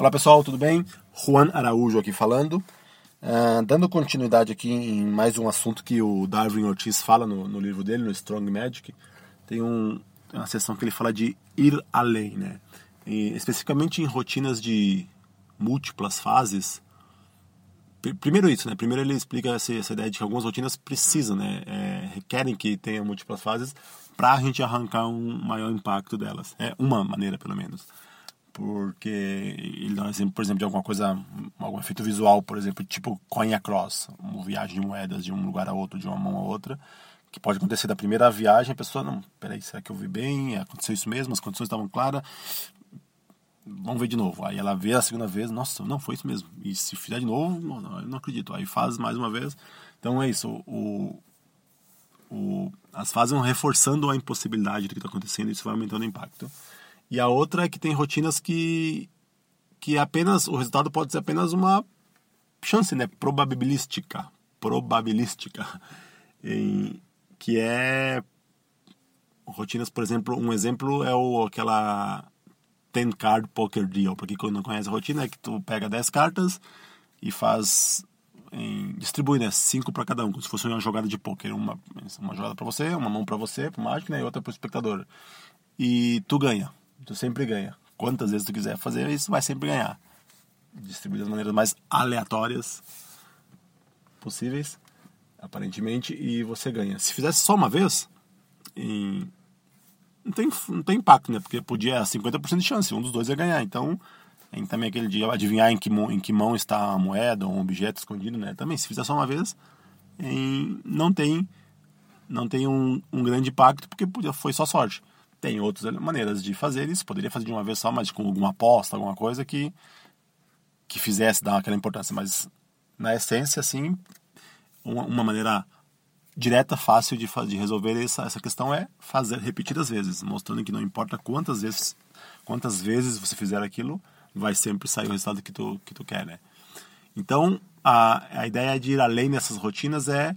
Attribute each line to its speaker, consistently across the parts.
Speaker 1: Olá pessoal, tudo bem? Juan Araújo aqui falando. Uh, dando continuidade aqui em mais um assunto que o Darwin Ortiz fala no, no livro dele, no Strong Magic. Tem um, uma seção que ele fala de ir além, né? E, especificamente em rotinas de múltiplas fases. Primeiro isso, né? Primeiro ele explica essa, essa ideia de que algumas rotinas precisam, né? É, requerem que tenham múltiplas fases para a gente arrancar um maior impacto delas. É uma maneira, pelo menos porque ele dá um exemplo, por exemplo, de alguma coisa, algum efeito visual, por exemplo, tipo coin across, uma viagem de moedas de um lugar a outro, de uma mão a outra, que pode acontecer da primeira viagem, a pessoa, não, peraí, será que eu vi bem? Aconteceu isso mesmo? As condições estavam claras? Vamos ver de novo. Aí ela vê a segunda vez, nossa, não, foi isso mesmo. E se fizer de novo, não, eu não acredito. Aí faz mais uma vez. Então é isso, o, o, as fases vão reforçando a impossibilidade do que está acontecendo e isso vai aumentando o impacto. E a outra é que tem rotinas que que apenas o resultado pode ser apenas uma chance, né, probabilística, probabilística, em, que é rotinas, por exemplo, um exemplo é o aquela 10 card poker deal, porque quem não conhece a rotina é que tu pega 10 cartas e faz em, distribui, né, 5 para cada um, como se fosse uma jogada de poker, uma uma jogada para você, uma mão para você, para mágico, né, e outra para o espectador. E tu ganha tu sempre ganha. Quantas vezes tu quiser fazer isso, vai sempre ganhar. Distribuir das maneiras mais aleatórias possíveis, aparentemente, e você ganha. Se fizesse só uma vez, em... não, tem, não tem impacto, né? Porque podia 50% de chance, um dos dois ia ganhar. Então, tem também aquele dia adivinhar em que, mão, em que mão está a moeda ou um objeto escondido, né? Também, se fizer só uma vez, em... não tem não tem um, um grande impacto porque foi só sorte. Tem outras maneiras de fazer isso, poderia fazer de uma vez só, mas com alguma aposta, alguma coisa que, que fizesse dar aquela importância. Mas, na essência, assim, uma, uma maneira direta, fácil de, de resolver essa, essa questão é fazer repetidas vezes, mostrando que não importa quantas vezes, quantas vezes você fizer aquilo, vai sempre sair o resultado que tu, que tu quer, né? Então, a, a ideia de ir além dessas rotinas é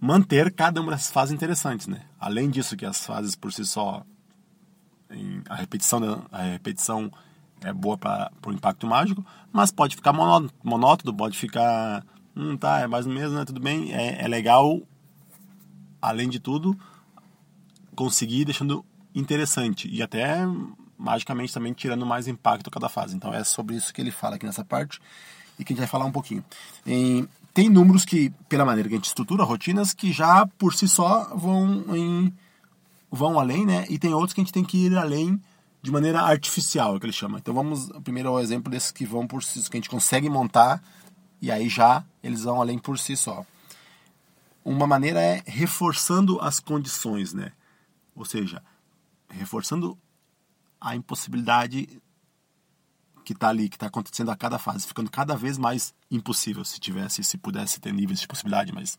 Speaker 1: manter cada uma dessas fases interessantes, né? Além disso que as fases por si só a repetição, a repetição é boa para o impacto mágico, mas pode ficar monótono, pode ficar, hum, tá, é mais ou menos, né, tudo bem. É, é legal, além de tudo, conseguir deixando interessante e até magicamente também tirando mais impacto a cada fase. Então é sobre isso que ele fala aqui nessa parte e que a gente vai falar um pouquinho. Em, tem números que, pela maneira que a gente estrutura rotinas, que já por si só vão em vão além, né? E tem outros que a gente tem que ir além de maneira artificial, é que ele chama. Então vamos primeiro ao exemplo desses que vão por si, que a gente consegue montar e aí já eles vão além por si só. Uma maneira é reforçando as condições, né? Ou seja, reforçando a impossibilidade que está ali, que está acontecendo a cada fase, ficando cada vez mais impossível se tivesse, se pudesse ter níveis de possibilidade, mas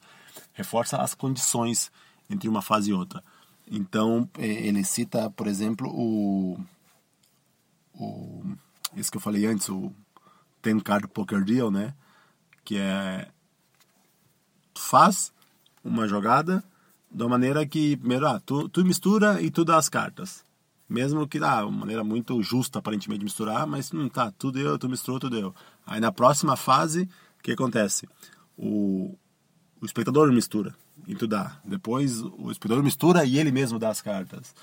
Speaker 1: reforça as condições entre uma fase e outra. Então, é, ele cita, por exemplo, o, o esse que eu falei antes, o Ten Card Poker Deal, né? Que é tu faz uma jogada da maneira que primeiro ah, tu, tu mistura e tu dá as cartas. Mesmo que ah, uma maneira muito justa aparentemente de misturar, mas não tá, tu deu, tu misturou, tu deu. Aí na próxima fase, o que acontece? O, o espectador mistura e tu dá. Depois o espectador mistura e ele mesmo dá as cartas.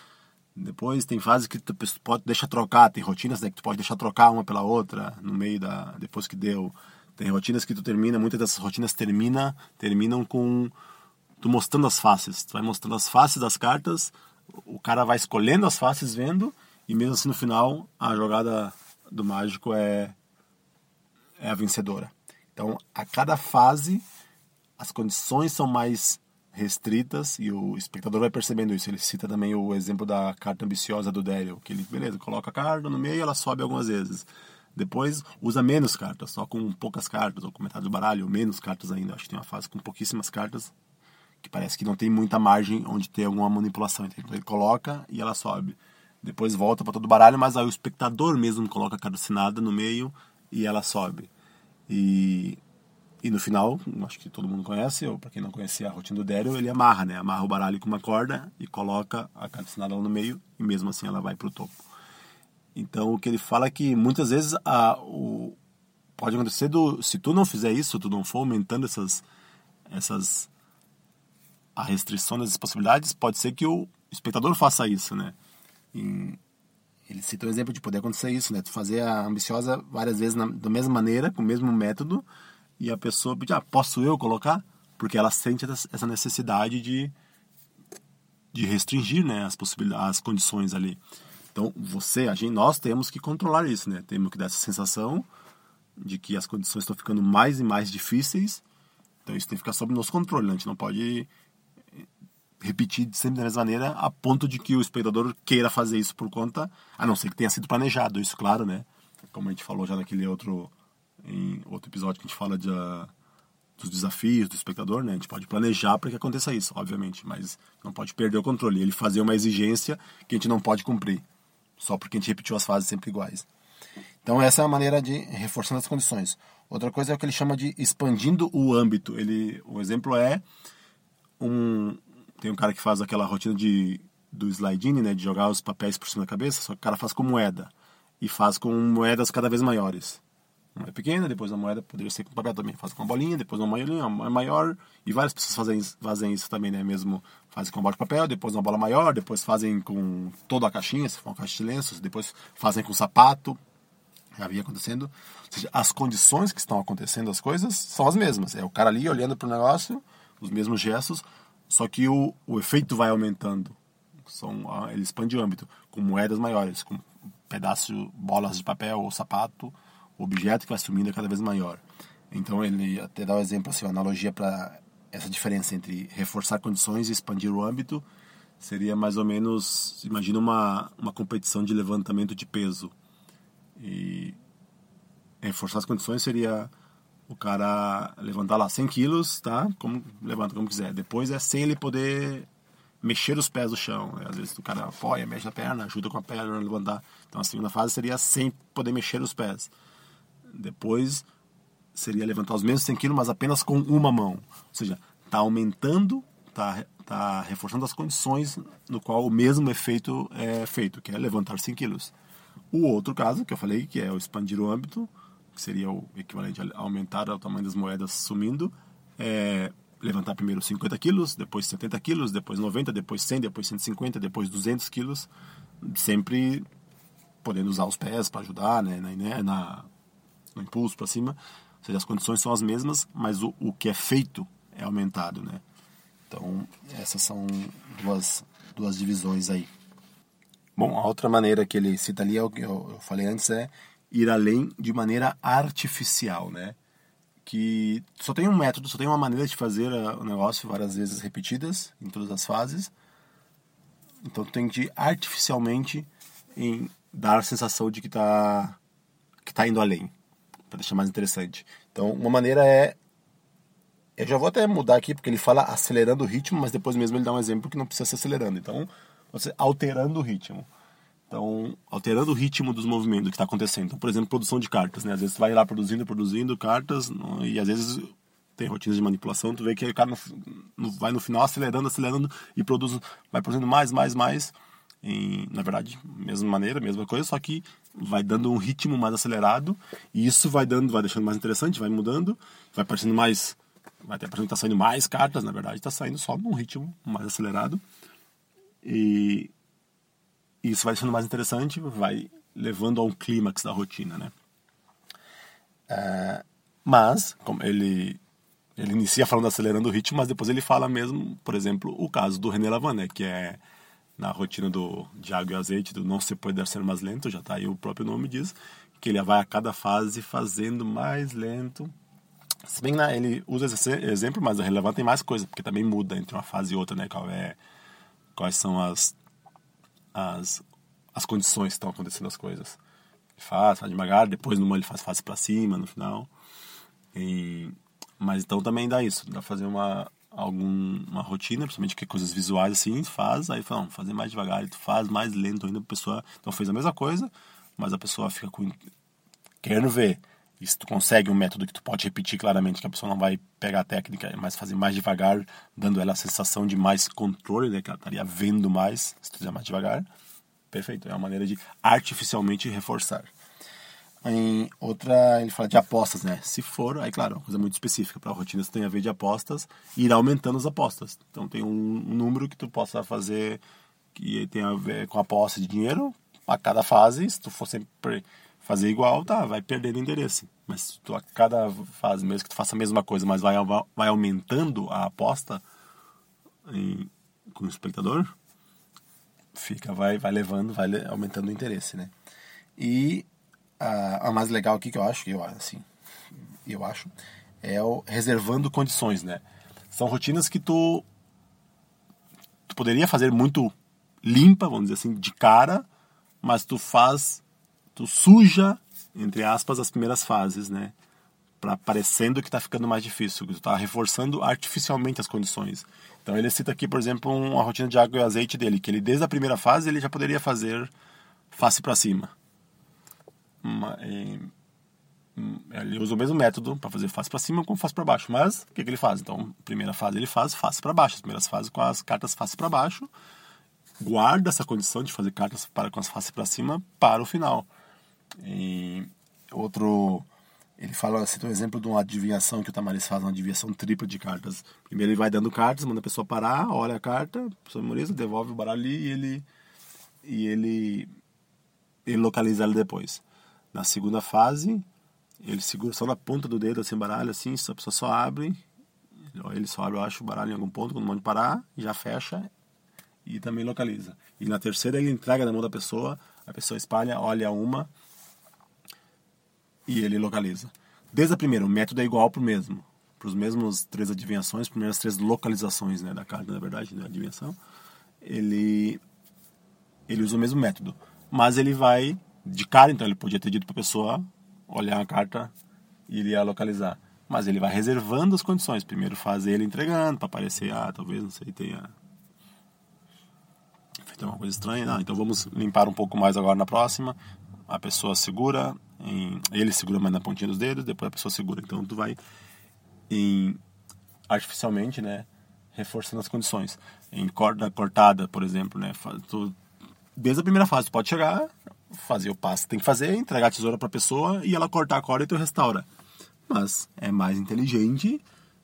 Speaker 1: Depois tem fases que tu pode deixar trocar, tem rotinas né, que tu pode deixar trocar uma pela outra no meio da depois que deu. Tem rotinas que tu termina, muitas dessas rotinas termina, terminam com tu mostrando as faces. Tu vai mostrando as faces das cartas, o cara vai escolhendo as faces vendo e mesmo assim no final a jogada do mágico é é a vencedora. Então, a cada fase as condições são mais restritas e o espectador vai percebendo isso. Ele cita também o exemplo da carta ambiciosa do Daryl, que ele, beleza, coloca a carta no meio e ela sobe algumas vezes. Depois usa menos cartas, só com poucas cartas, ou com metade do baralho, ou menos cartas ainda. Acho que tem uma fase com pouquíssimas cartas, que parece que não tem muita margem onde ter alguma manipulação. Então ele coloca e ela sobe. Depois volta para todo o baralho, mas aí o espectador mesmo coloca a carta assinada no meio e ela sobe. E e no final, acho que todo mundo conhece, ou para quem não conhecia a rotina do Daryl, ele amarra, né? Amarra o baralho com uma corda e coloca a carta lá no meio e mesmo assim ela vai para o topo. Então o que ele fala é que muitas vezes a, o, pode acontecer do, se tu não fizer isso, tu não for aumentando essas essas a restrição das possibilidades, pode ser que o espectador faça isso, né? E ele cita um exemplo de poder acontecer isso, né? Tu fazer a ambiciosa várias vezes na, da mesma maneira, com o mesmo método, e a pessoa pedir, ah, posso eu colocar? Porque ela sente essa necessidade de, de restringir, né, as possibilidades, as condições ali. Então, você, a gente, nós temos que controlar isso, né? Temos que dar essa sensação de que as condições estão ficando mais e mais difíceis. Então, isso tem que ficar sob nosso controle, né? A gente não pode repetir sempre da mesma maneira a ponto de que o espectador queira fazer isso por conta, a não ser que tenha sido planejado, isso claro, né? Como a gente falou já naquele outro em outro episódio que a gente fala de, uh, dos desafios do espectador, né? A gente pode planejar para que aconteça isso, obviamente, mas não pode perder o controle. Ele fazer uma exigência que a gente não pode cumprir, só porque a gente repetiu as fases sempre iguais. Então essa é a maneira de reforçando as condições. Outra coisa é o que ele chama de expandindo o âmbito. Ele, o exemplo é um, tem um cara que faz aquela rotina de, do sliding, né, de jogar os papéis por cima da cabeça, só que o cara faz com moeda. E faz com moedas cada vez maiores. Uma é pequena, depois a moeda poderia ser com papel também. Faz com uma bolinha, depois uma bolinha maior. E várias pessoas fazem, fazem isso também, né? Mesmo fazem com bola de papel, depois uma bola maior, depois fazem com toda a caixinha, se for uma caixa de lenços, depois fazem com sapato. Já havia acontecendo. Ou seja, as condições que estão acontecendo as coisas são as mesmas. É o cara ali olhando para o negócio, os mesmos gestos, só que o, o efeito vai aumentando. São, ele expande o âmbito, com moedas maiores, com pedaços, bolas de papel ou sapato, objeto que vai sumindo é cada vez maior. Então ele até dá o um exemplo, assim, uma analogia para essa diferença entre reforçar condições e expandir o âmbito seria mais ou menos, imagina uma, uma competição de levantamento de peso. E reforçar as condições seria o cara levantar lá 100 quilos, tá? Como levanta como quiser. Depois é sem ele poder mexer os pés do chão. Né? Às vezes o cara apoia, mexe a perna, ajuda com a perna a levantar. Então a segunda fase seria sem poder mexer os pés. Depois seria levantar os mesmos 100 quilos, mas apenas com uma mão. Ou seja, está aumentando, está tá reforçando as condições no qual o mesmo efeito é feito, que é levantar 100 quilos. O outro caso que eu falei, que é o expandir o âmbito, que seria o equivalente a aumentar o tamanho das moedas sumindo, é levantar primeiro 50 quilos, depois 70 quilos, depois 90, depois 100, depois 150, depois 200 quilos, sempre podendo usar os pés para ajudar né, na, na, no impulso para cima. Ou seja, as condições são as mesmas, mas o, o que é feito é aumentado. Né? Então, essas são duas, duas divisões aí. Bom, a outra maneira que ele cita ali, é o que eu, falei antes, é ir além de maneira artificial, né? Que só tem um método, só tem uma maneira de fazer o negócio várias vezes repetidas em todas as fases. Então tem que artificialmente em dar a sensação de que está que tá indo além, para deixar mais interessante. Então, uma maneira é eu já vou até mudar aqui porque ele fala acelerando o ritmo, mas depois mesmo ele dá um exemplo que não precisa ser acelerando. Então, você alterando o ritmo. Então, alterando o ritmo dos movimentos que está acontecendo. Então, por exemplo, produção de cartas, né? Às vezes você vai lá produzindo, produzindo cartas e às vezes tem rotinas de manipulação, tu vê que o cara no, no, vai no final acelerando, acelerando e produz, vai produzindo mais, mais, mais. Em, na verdade, mesma maneira, mesma coisa, só que vai dando um ritmo mais acelerado e isso vai dando, vai deixando mais interessante, vai mudando, vai parecendo mais, vai até parecendo que está saindo mais cartas, na verdade está saindo só num ritmo mais acelerado. E isso vai sendo mais interessante, vai levando a um clímax da rotina, né? É, mas, como ele ele inicia falando acelerando o ritmo, mas depois ele fala mesmo, por exemplo, o caso do René Lavan, né, que é na rotina do de água e azeite, do não se poder ser mais lento, já está aí o próprio nome diz, que ele vai a cada fase fazendo mais lento. Se bem que né, ele usa esse exemplo, mas o relevante tem mais coisa, porque também muda entre uma fase e outra, né, qual é, quais são as as, as condições que estão acontecendo as coisas. Ele faz, faz devagar, depois numa ele faz fase para cima no final. E, mas então também dá isso, dá fazer uma alguma rotina, principalmente que coisas visuais assim, faz, aí fala, não, fazer mais devagar, tu faz mais lento ainda, a pessoa então fez a mesma coisa, mas a pessoa fica com querendo ver. E se tu consegue um método que tu pode repetir claramente, que a pessoa não vai pegar a técnica, mas fazer mais devagar, dando ela a sensação de mais controle, né, que ela estaria vendo mais, se tu fizer mais devagar, perfeito. É uma maneira de artificialmente reforçar. Em outra, ele fala de apostas, né? Se for, aí claro, é uma coisa muito específica. Para rotinas tem a ver de apostas, ir aumentando as apostas. Então tem um, um número que tu possa fazer que tem a ver com a aposta de dinheiro a cada fase. Se tu for sempre fazer igual, tá, vai perdendo interesse. Mas se tu a cada fase, mesmo que tu faça a mesma coisa, mas vai, vai aumentando a aposta em, com o espectador, fica, vai, vai levando, vai aumentando o interesse, né? E a, a mais legal aqui que eu acho, eu assim, eu acho, é o reservando condições, né? São rotinas que tu tu poderia fazer muito limpa, vamos dizer assim, de cara, mas tu faz, tu suja, entre aspas, as primeiras fases, né? Para parecendo que está ficando mais difícil, que tu está reforçando artificialmente as condições. Então ele cita aqui, por exemplo, uma rotina de água e azeite dele, que ele desde a primeira fase ele já poderia fazer face para cima. Ele usa o mesmo método para fazer face para cima como face para baixo, mas o que, que ele faz? Então, primeira fase ele faz face para baixo, as primeiras fases com as cartas face para baixo, guarda essa condição de fazer cartas para com as faces para cima para o final. E outro ele fala, o um exemplo de uma adivinhação que o Tamariz faz, uma adivinhação tripla de cartas. Primeiro ele vai dando cartas, manda a pessoa parar, olha a carta, a pessoa memoriza, devolve o baralho e ele e ele ele localiza ela depois. Na segunda fase, ele segura só na ponta do dedo assim, baralho assim, a pessoa só abre, ele só abre, eu acho, o baralho em algum ponto, quando manda parar, já fecha e também localiza. E na terceira ele entrega na mão da pessoa, a pessoa espalha, olha uma e ele localiza. Desde a primeira, o método é igual para o mesmo. Para os mesmos três adivinhações, primeiras três localizações né, da carta, na verdade, da adivinhação, ele, ele usa o mesmo método. Mas ele vai de cara, então ele podia ter dito para a pessoa olhar a carta e ele ia localizar. Mas ele vai reservando as condições. Primeiro faz ele entregando, para aparecer, ah, talvez, não sei, tenha feito uma coisa estranha. Não, então vamos limpar um pouco mais agora na próxima. A pessoa segura, em, ele segura mais na pontinha dos dedos, depois a pessoa segura. Então tu vai em, artificialmente, né, reforçando as condições. Em corda cortada, por exemplo, né, tu, desde a primeira fase tu pode chegar, fazer o passo que tem que fazer, entregar a tesoura para a pessoa e ela cortar a corda e tu restaura. Mas é mais inteligente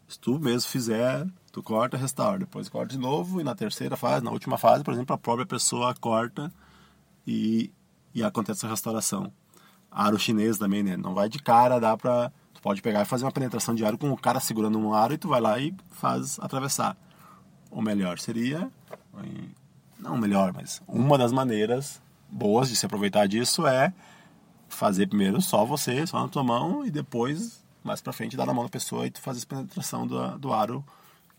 Speaker 1: se tu mesmo fizer, tu corta, restaura, depois corta de novo e na terceira fase, na última fase, por exemplo, a própria pessoa corta e, e acontece a restauração aro chinês também, né? Não vai de cara, dá pra. Tu pode pegar e fazer uma penetração de aro com o cara segurando um aro e tu vai lá e faz atravessar. O melhor seria. Não melhor, mas uma das maneiras boas de se aproveitar disso é fazer primeiro só você, só na tua mão, e depois, mais pra frente, dar na mão da pessoa e tu faz a penetração do, do aro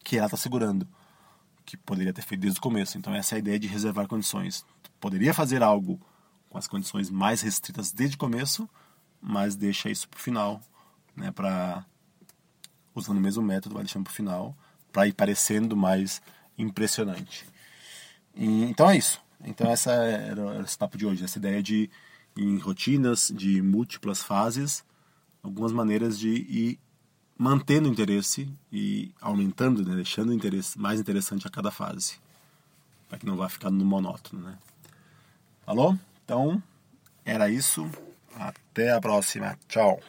Speaker 1: que ela tá segurando. Que poderia ter feito desde o começo. Então, essa é a ideia de reservar condições. Tu poderia fazer algo com as condições mais restritas desde o começo, mas deixa isso para o final, né, para usando o mesmo método, vai deixando para o final, para ir parecendo mais impressionante. E, então é isso. Então essa era, esse papo de hoje, essa ideia de em rotinas de múltiplas fases, algumas maneiras de ir mantendo o interesse e aumentando, né, deixando o interesse mais interessante a cada fase, para que não vá ficar no monótono, né? Falou? Então, era isso. Até a próxima. Tchau.